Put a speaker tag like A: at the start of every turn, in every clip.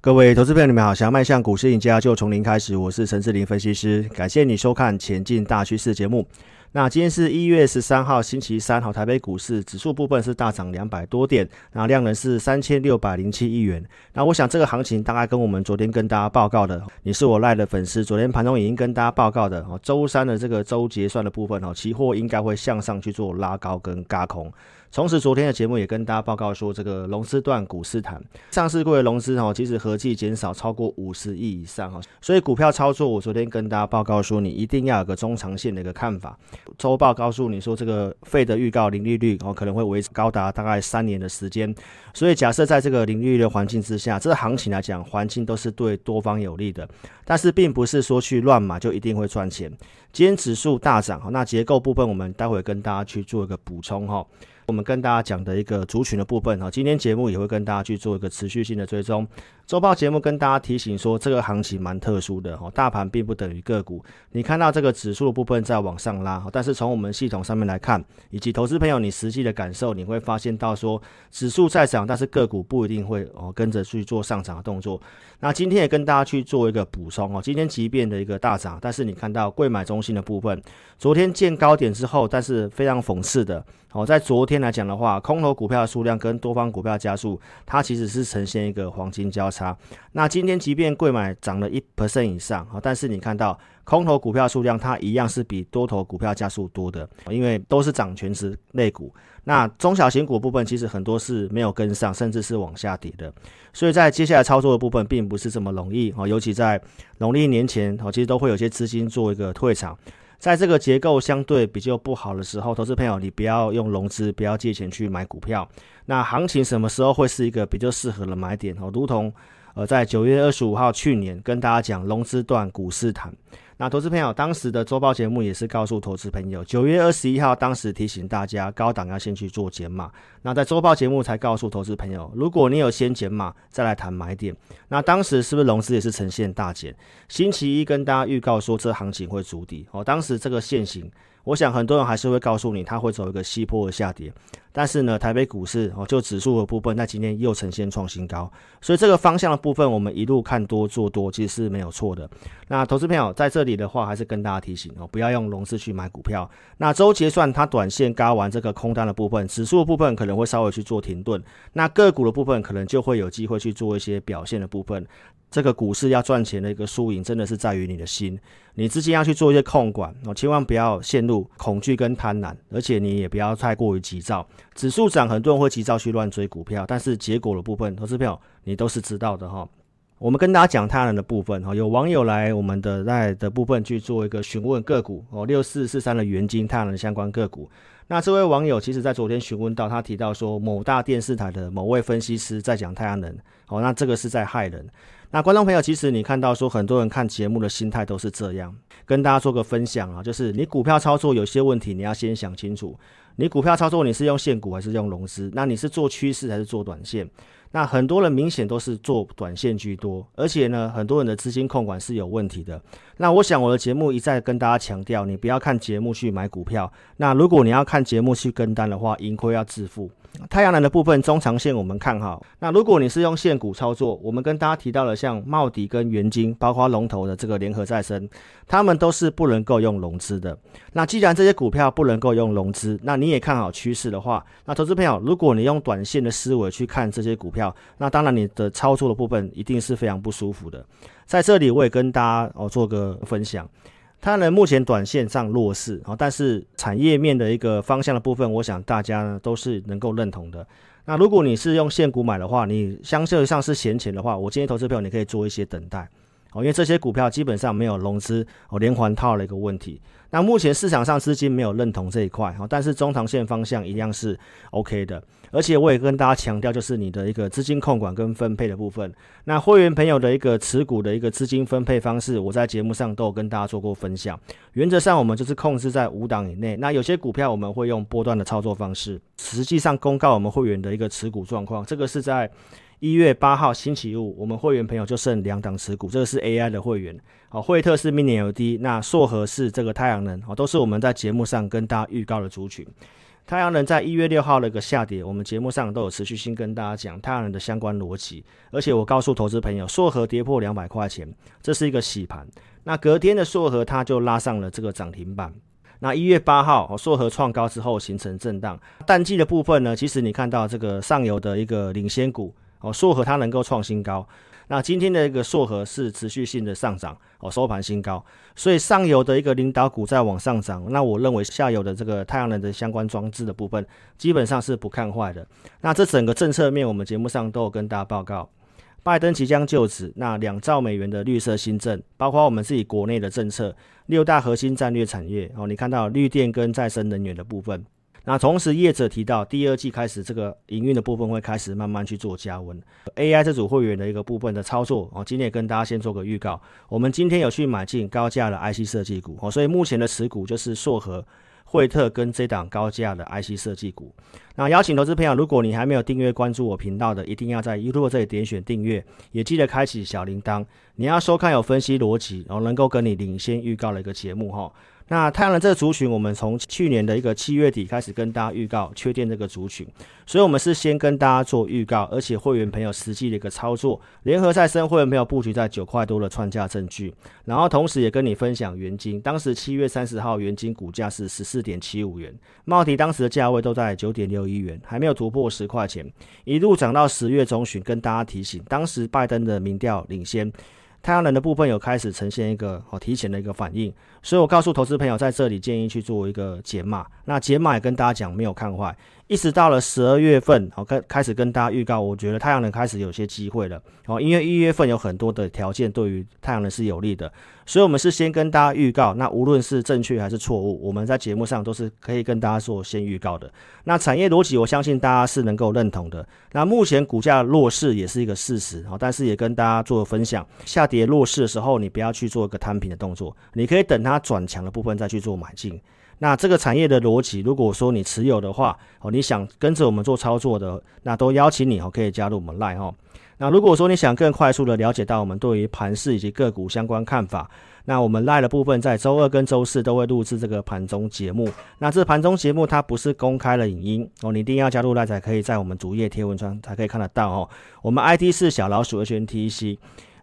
A: 各位投资朋友，你们好！想要迈向股市赢家，就从零开始。我是陈志林分析师，感谢你收看《前进大趋势》节目。那今天是一月十三号，星期三，好，台北股市指数部分是大涨两百多点，那量能是三千六百零七亿元。那我想这个行情大概跟我们昨天跟大家报告的，你是我赖的粉丝，昨天盘中已经跟大家报告的，哦，周三的这个周结算的部分，哦，期货应该会向上去做拉高跟轧空。同时，昨天的节目也跟大家报告说，这个融资段股市谈，上市柜的融资哦，其实合计减少超过五十亿以上哈，所以股票操作，我昨天跟大家报告说，你一定要有个中长线的一个看法。周报告诉你说，这个 Fed 的预告零利率哦，可能会维持高达大概三年的时间，所以假设在这个零利率的环境之下，这个行情来讲，环境都是对多方有利的，但是并不是说去乱买就一定会赚钱。今天指数大涨哈，那结构部分我们待会跟大家去做一个补充哈。我们跟大家讲的一个族群的部分哈，今天节目也会跟大家去做一个持续性的追踪。周报节目跟大家提醒说，这个行情蛮特殊的哈，大盘并不等于个股。你看到这个指数的部分在往上拉，但是从我们系统上面来看，以及投资朋友你实际的感受，你会发现到说，指数在涨，但是个股不一定会哦跟着去做上涨的动作。那今天也跟大家去做一个补充哦，今天即便的一个大涨，但是你看到贵买中心的部分，昨天见高点之后，但是非常讽刺的。好，在昨天来讲的话，空头股票的数量跟多方股票加速，它其实是呈现一个黄金交叉。那今天即便贵买涨了一 percent 以上，但是你看到空头股票数量它一样是比多头股票加速多的，因为都是涨全值类股。那中小型股部分其实很多是没有跟上，甚至是往下跌的。所以在接下来操作的部分并不是这么容易，哦，尤其在农历年前，哦，其实都会有些资金做一个退场。在这个结构相对比较不好的时候，投资朋友，你不要用融资，不要借钱去买股票。那行情什么时候会是一个比较适合的买点？哦，如同呃，在九月二十五号去年跟大家讲融资断股市谈。那投资朋友，当时的周报节目也是告诉投资朋友，九月二十一号，当时提醒大家高档要先去做减码。那在周报节目才告诉投资朋友，如果你有先减码，再来谈买点。那当时是不是融资也是呈现大减？星期一跟大家预告说，这行情会筑底。哦，当时这个线型。我想很多人还是会告诉你，它会走一个西坡的下跌。但是呢，台北股市哦，就指数的部分，在今天又呈现创新高。所以这个方向的部分，我们一路看多做多，其实是没有错的。那投资朋友在这里的话，还是跟大家提醒哦，不要用融资去买股票。那周结算它短线轧完这个空单的部分，指数的部分可能会稍微去做停顿。那个股的部分可能就会有机会去做一些表现的部分。这个股市要赚钱的一个输赢，真的是在于你的心。你资金要去做一些控管哦，千万不要陷入恐惧跟贪婪，而且你也不要太过于急躁。指数涨，很多人会急躁去乱追股票，但是结果的部分，投资票你都是知道的哈。我们跟大家讲太阳能的部分哈，有网友来我们的在的部分去做一个询问个股哦，六四四三的元晶太阳能相关个股。那这位网友其实在昨天询问到，他提到说某大电视台的某位分析师在讲太阳能哦，那这个是在害人。那观众朋友，其实你看到说很多人看节目的心态都是这样，跟大家做个分享啊，就是你股票操作有些问题，你要先想清楚，你股票操作你是用现股还是用融资？那你是做趋势还是做短线？那很多人明显都是做短线居多，而且呢，很多人的资金控管是有问题的。那我想我的节目一再跟大家强调，你不要看节目去买股票。那如果你要看节目去跟单的话，盈亏要自负。太阳能的部分中长线我们看好。那如果你是用现股操作，我们跟大家提到了像茂迪跟元晶，包括龙头的这个联合再生，他们都是不能够用融资的。那既然这些股票不能够用融资，那你也看好趋势的话，那投资朋友，如果你用短线的思维去看这些股票，那当然你的操作的部分一定是非常不舒服的。在这里我也跟大家哦做个分享。它呢，目前短线上弱势，但是产业面的一个方向的部分，我想大家呢都是能够认同的。那如果你是用现股买的话，你相对上是闲钱的话，我建议投资朋友你可以做一些等待。哦，因为这些股票基本上没有融资哦连环套的一个问题。那目前市场上资金没有认同这一块，哦但是中长线方向一样是 OK 的。而且我也跟大家强调，就是你的一个资金控管跟分配的部分。那会员朋友的一个持股的一个资金分配方式，我在节目上都有跟大家做过分享。原则上我们就是控制在五档以内。那有些股票我们会用波段的操作方式，实际上公告我们会员的一个持股状况。这个是在。一月八号星期五，我们会员朋友就剩两档持股，这个是 AI 的会员，好，惠特是 MiniLD，那硕和是这个太阳能，好，都是我们在节目上跟大家预告的族群。太阳能在一月六号的一个下跌，我们节目上都有持续性跟大家讲太阳能的相关逻辑，而且我告诉投资朋友，硕和跌破两百块钱，这是一个洗盘。那隔天的硕和它就拉上了这个涨停板。那一月八号，硕和创高之后形成震荡，淡季的部分呢，其实你看到这个上游的一个领先股哦，硕禾它能够创新高。那今天的一个硕禾是持续性的上涨哦，收盘新高，所以上游的一个领导股在往上涨。那我认为下游的这个太阳能的相关装置的部分，基本上是不看坏的。那这整个政策面，我们节目上都有跟大家报告。拜登即将就职，那两兆美元的绿色新政，包括我们自己国内的政策，六大核心战略产业哦，你看到绿电跟再生能源的部分。那同时业者提到，第二季开始这个营运的部分会开始慢慢去做加温。AI 这组会员的一个部分的操作哦，今天也跟大家先做个预告，我们今天有去买进高价的 IC 设计股哦，所以目前的持股就是硕和。惠特跟这档高价的 IC 设计股，那邀请投资朋友，如果你还没有订阅关注我频道的，一定要在 YouTube 这里点选订阅，也记得开启小铃铛。你要收看有分析逻辑，然后能够跟你领先预告的一个节目哈。那太阳能这个族群，我们从去年的一个七月底开始跟大家预告缺电这个族群，所以我们是先跟大家做预告，而且会员朋友实际的一个操作，联合再生会员朋友布局在九块多的创价证据，然后同时也跟你分享元金，当时七月三十号元金股价是十四点七五元，茂迪当时的价位都在九点六一元，还没有突破十块钱，一路涨到十月中旬，跟大家提醒，当时拜登的民调领先。太阳能的部分有开始呈现一个哦提前的一个反应，所以我告诉投资朋友在这里建议去做一个解码。那解码也跟大家讲没有看坏，一直到了十二月份，好开开始跟大家预告，我觉得太阳能开始有些机会了哦，因为一月份有很多的条件对于太阳能是有利的。所以，我们是先跟大家预告，那无论是正确还是错误，我们在节目上都是可以跟大家做先预告的。那产业逻辑，我相信大家是能够认同的。那目前股价弱势也是一个事实，好，但是也跟大家做分享，下跌弱势的时候，你不要去做一个摊平的动作，你可以等它转强的部分再去做买进。那这个产业的逻辑，如果说你持有的话，哦，你想跟着我们做操作的，那都邀请你哦，可以加入我们 Line 哈。那如果说你想更快速的了解到我们对于盘市以及个股相关看法，那我们 Line 的部分在周二跟周四都会录制这个盘中节目。那这盘中节目它不是公开的影音哦，你一定要加入 Line 才可以在我们主页贴文窗才可以看得到哦。我们 ID 是小老鼠 HNTC。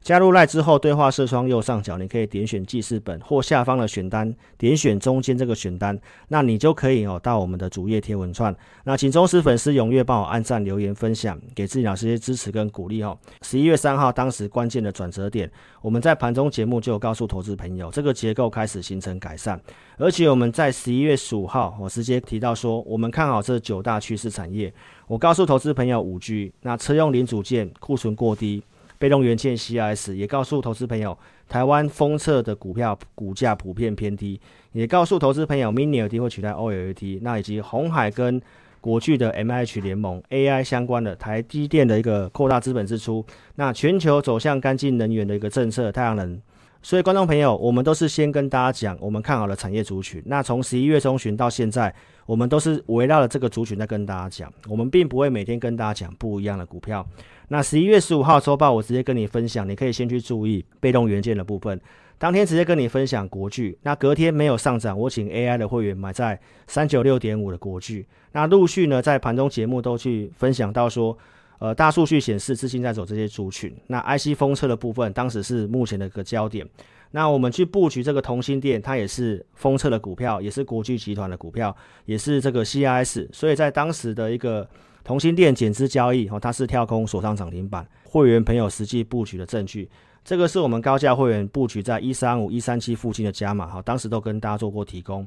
A: 加入赖之后，对话视窗右上角，你可以点选记事本或下方的选单，点选中间这个选单，那你就可以哦到我们的主页贴文串。那请忠实粉丝踊跃帮我按赞、留言、分享，给自己老师一些支持跟鼓励哦。十一月三号，当时关键的转折点，我们在盘中节目就告诉投资朋友，这个结构开始形成改善，而且我们在十一月十五号，我直接提到说，我们看好这九大趋势产业。我告诉投资朋友，五 G，那车用零组件库存过低。被动元件 CIS 也告诉投资朋友，台湾封测的股票股价普遍偏低，也告诉投资朋友，Mini LED 会取代 OLED，那以及红海跟国巨的 MH 联盟 AI 相关的台积电的一个扩大资本支出，那全球走向干净能源的一个政策，太阳能。所以，观众朋友，我们都是先跟大家讲，我们看好了产业族群。那从十一月中旬到现在，我们都是围绕着这个族群在跟大家讲，我们并不会每天跟大家讲不一样的股票。那十一月十五号周报，我直接跟你分享，你可以先去注意被动元件的部分。当天直接跟你分享国巨，那隔天没有上涨，我请 AI 的会员买在三九六点五的国巨。那陆续呢，在盘中节目都去分享到说。呃，大数据显示，资金在走这些族群。那 IC 封测的部分，当时是目前的一个焦点。那我们去布局这个同心电，它也是封测的股票，也是国巨集团的股票，也是这个 CIS。所以在当时的一个同心电减资交易，哦，它是跳空锁上涨停板。会员朋友实际布局的证据，这个是我们高价会员布局在一三五、一三七附近的加码，哈，当时都跟大家做过提供。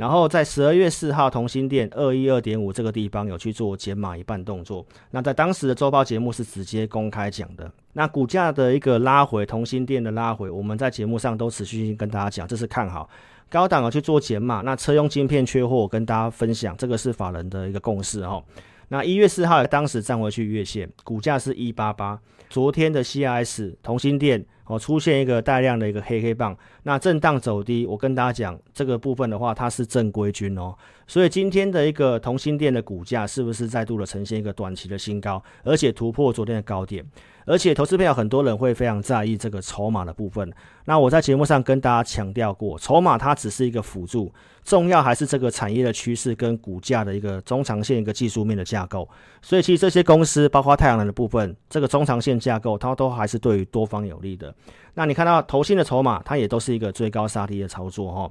A: 然后在十二月四号，同心店二一二点五这个地方有去做减码一半动作。那在当时的周报节目是直接公开讲的。那股价的一个拉回，同心店的拉回，我们在节目上都持续性跟大家讲，这是看好高档的去做减码。那车用晶片缺货，跟大家分享，这个是法人的一个共识哦。那一月四号当时站回去月线，股价是一八八。昨天的 CIS 同心店。哦，出现一个带量的一个黑黑棒，那震荡走低，我跟大家讲这个部分的话，它是正规军哦，所以今天的一个同心店的股价是不是再度的呈现一个短期的新高，而且突破昨天的高点？而且投资朋友很多人会非常在意这个筹码的部分。那我在节目上跟大家强调过，筹码它只是一个辅助，重要还是这个产业的趋势跟股价的一个中长线一个技术面的架构。所以其实这些公司，包括太阳能的部分，这个中长线架构它都还是对于多方有利的。那你看到投信的筹码，它也都是一个追高杀低的操作哈。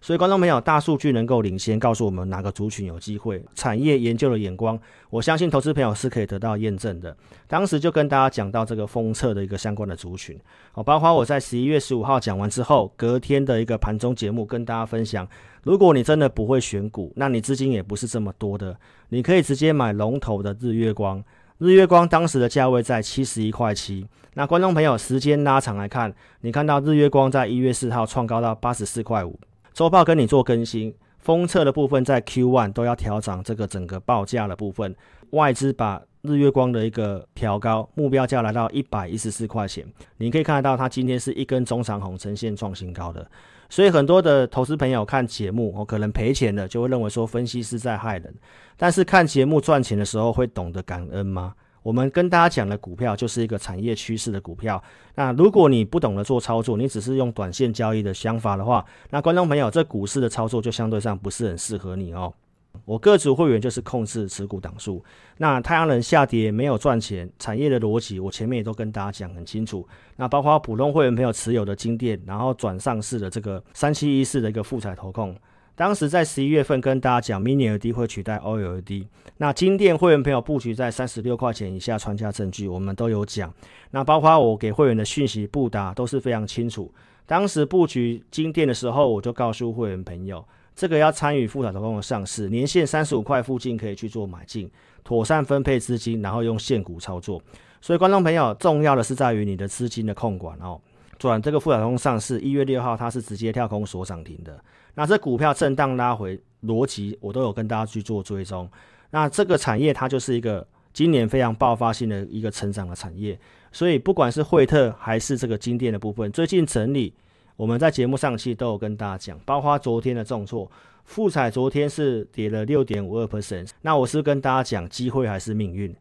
A: 所以，观众朋友，大数据能够领先告诉我们哪个族群有机会，产业研究的眼光，我相信投资朋友是可以得到验证的。当时就跟大家讲到这个封测的一个相关的族群，哦，包括我在十一月十五号讲完之后，隔天的一个盘中节目跟大家分享，如果你真的不会选股，那你资金也不是这么多的，你可以直接买龙头的日月光。日月光当时的价位在七十一块七，那观众朋友时间拉长来看，你看到日月光在一月四号创高到八十四块五。周报跟你做更新，封测的部分在 Q1 都要调涨这个整个报价的部分，外资把日月光的一个调高目标价来到一百一十四块钱，你可以看得到它今天是一根中长红呈现创新高的，所以很多的投资朋友看节目，我可能赔钱的就会认为说分析师在害人，但是看节目赚钱的时候会懂得感恩吗？我们跟大家讲的股票就是一个产业趋势的股票。那如果你不懂得做操作，你只是用短线交易的想法的话，那观众朋友，这股市的操作就相对上不是很适合你哦。我个组会员就是控制持股档数。那太阳能下跌没有赚钱，产业的逻辑我前面也都跟大家讲很清楚。那包括普通会员朋友持有的金电，然后转上市的这个三七一四的一个富采投控。当时在十一月份跟大家讲，Mini LED 会取代 OLED。那金电会员朋友布局在三十六块钱以下，传家证据我们都有讲。那包括我给会员的讯息布达都是非常清楚。当时布局金电的时候，我就告诉会员朋友，这个要参与富采投控的上市，年限三十五块附近可以去做买进，妥善分配资金，然后用现股操作。所以观众朋友，重要的是在于你的资金的控管哦。转这个富采投控上市，一月六号它是直接跳空锁涨停的。那这股票震荡拉回逻辑，我都有跟大家去做追踪。那这个产业它就是一个今年非常爆发性的一个成长的产业，所以不管是惠特还是这个金电的部分，最近整理，我们在节目上期都有跟大家讲，包括昨天的重挫，富彩昨天是跌了六点五二 percent。那我是跟大家讲，机会还是命运？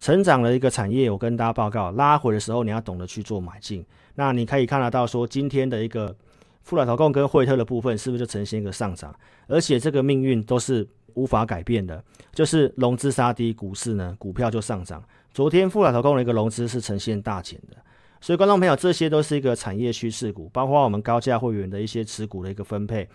A: 成长的一个产业，我跟大家报告，拉回的时候你要懂得去做买进。那你可以看得到说，今天的一个。富采投控跟惠特的部分是不是就呈现一个上涨？而且这个命运都是无法改变的，就是融资杀低，股市呢股票就上涨。昨天富采投控的一个融资是呈现大减的，所以观众朋友，这些都是一个产业趋势股，包括我们高价会员的一些持股的一个分配。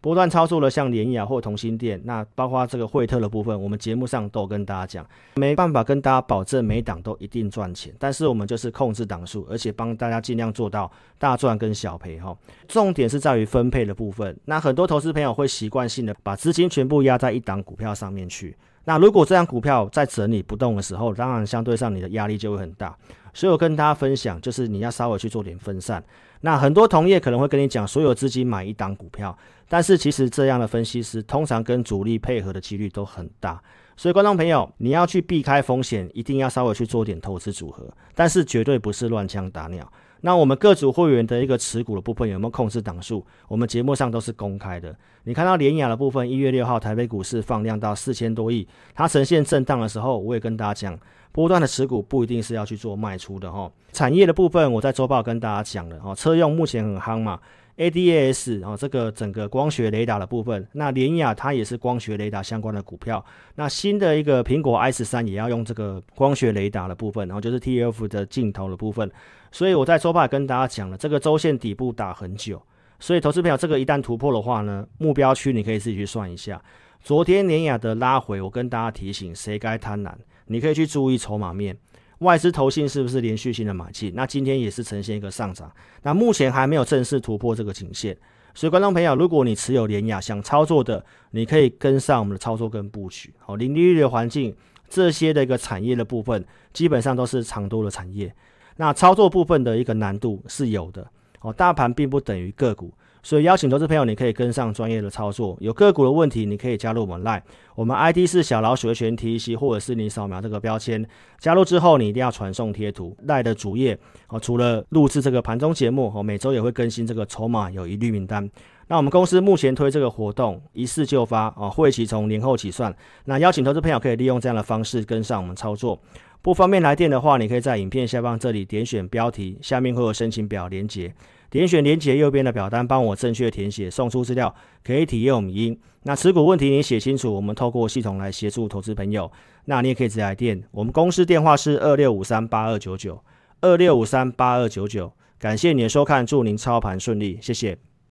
A: 波段操作的像联雅或同心电，那包括这个惠特的部分，我们节目上都跟大家讲，没办法跟大家保证每档都一定赚钱，但是我们就是控制档数，而且帮大家尽量做到大赚跟小赔哈。重点是在于分配的部分，那很多投资朋友会习惯性的把资金全部压在一档股票上面去，那如果这档股票在整理不动的时候，当然相对上你的压力就会很大。所以我跟大家分享，就是你要稍微去做点分散。那很多同业可能会跟你讲，所有资金买一档股票，但是其实这样的分析师通常跟主力配合的几率都很大。所以观众朋友，你要去避开风险，一定要稍微去做点投资组合，但是绝对不是乱枪打鸟。那我们各组会员的一个持股的部分有没有控制档数？我们节目上都是公开的。你看到联雅的部分，一月六号台北股市放量到四千多亿，它呈现震荡的时候，我也跟大家讲。波段的持股不一定是要去做卖出的哈。产业的部分，我在周报跟大家讲了哈。车用目前很夯嘛，ADAS 啊，这个整个光学雷达的部分，那联亚它也是光学雷达相关的股票。那新的一个苹果 i 十三也要用这个光学雷达的部分，然后就是 TF 的镜头的部分。所以我在周报也跟大家讲了，这个周线底部打很久，所以投资朋友这个一旦突破的话呢，目标区你可以自己去算一下。昨天联亚的拉回，我跟大家提醒，谁该贪婪？你可以去注意筹码面，外资投信是不是连续性的买进？那今天也是呈现一个上涨，那目前还没有正式突破这个颈线，所以观众朋友，如果你持有联亚想操作的，你可以跟上我们的操作跟布局。好，零利率的环境，这些的一个产业的部分，基本上都是长多的产业。那操作部分的一个难度是有的。哦，大盘并不等于个股。所以邀请投资朋友，你可以跟上专业的操作。有个股的问题，你可以加入我们 Line，我们 ID 是小老鼠的全 T C，或者是你扫描这个标签加入之后，你一定要传送贴图。Line 的主页哦，除了录制这个盘中节目哦，每周也会更新这个筹码有疑虑名单。那我们公司目前推这个活动，一次就发啊，会期从年后起算。那邀请投资朋友可以利用这样的方式跟上我们操作。不方便来电的话，你可以在影片下方这里点选标题，下面会有申请表连接，点选连接右边的表单，帮我正确填写，送出资料，可以体验我们音。那持股问题你写清楚，我们透过系统来协助投资朋友。那你也可以直接来电，我们公司电话是二六五三八二九九二六五三八二九九。感谢你的收看，祝您操盘顺利，谢谢。